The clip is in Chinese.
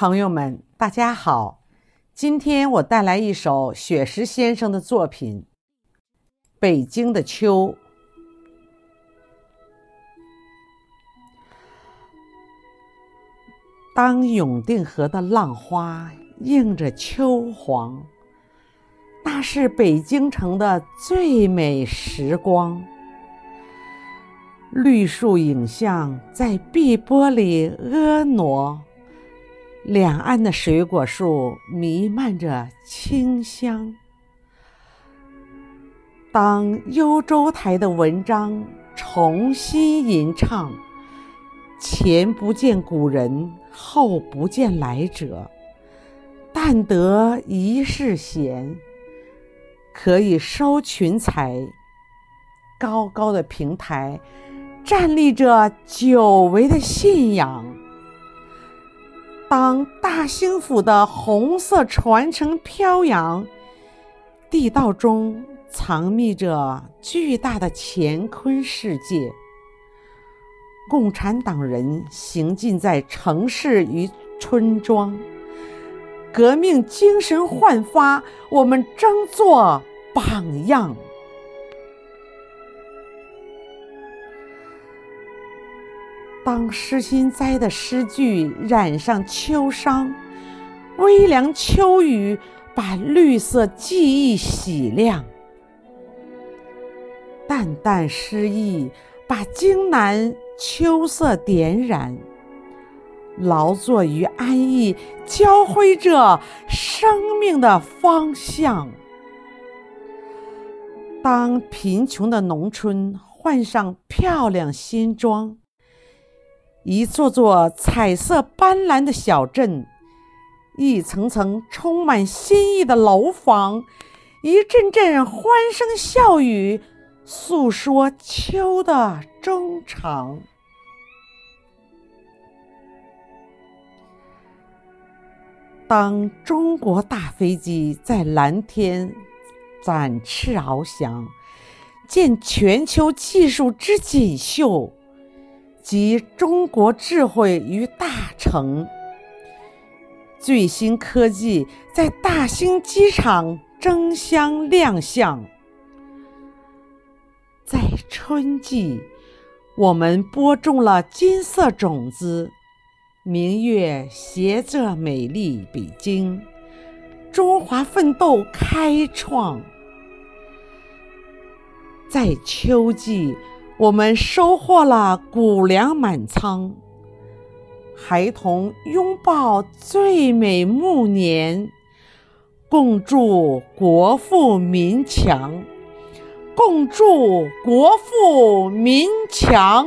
朋友们，大家好！今天我带来一首雪石先生的作品《北京的秋》。当永定河的浪花映着秋黄，那是北京城的最美时光。绿树影像在碧波里婀娜。两岸的水果树弥漫着清香。当幽州台的文章重新吟唱，前不见古人，后不见来者，但得一世闲，可以收群才。高高的平台，站立着久违的信仰。当大兴府的红色传承飘扬，地道中藏匿着巨大的乾坤世界。共产党人行进在城市与村庄，革命精神焕发，我们争做榜样。当诗心斋的诗句染上秋殇，微凉秋雨把绿色记忆洗亮，淡淡诗意把荆南秋色点染，劳作于安逸，交辉着生命的方向。当贫穷的农村换上漂亮新装。一座座彩色斑斓的小镇，一层层充满新意的楼房，一阵阵欢声笑语，诉说秋的衷肠。当中国大飞机在蓝天展翅翱翔，见全球技术之锦绣。集中国智慧于大成，最新科技在大兴机场争相亮相。在春季，我们播种了金色种子，明月携着美丽北京，中华奋斗开创。在秋季。我们收获了谷粮满仓，孩童拥抱最美暮年，共祝国富民强，共祝国富民强。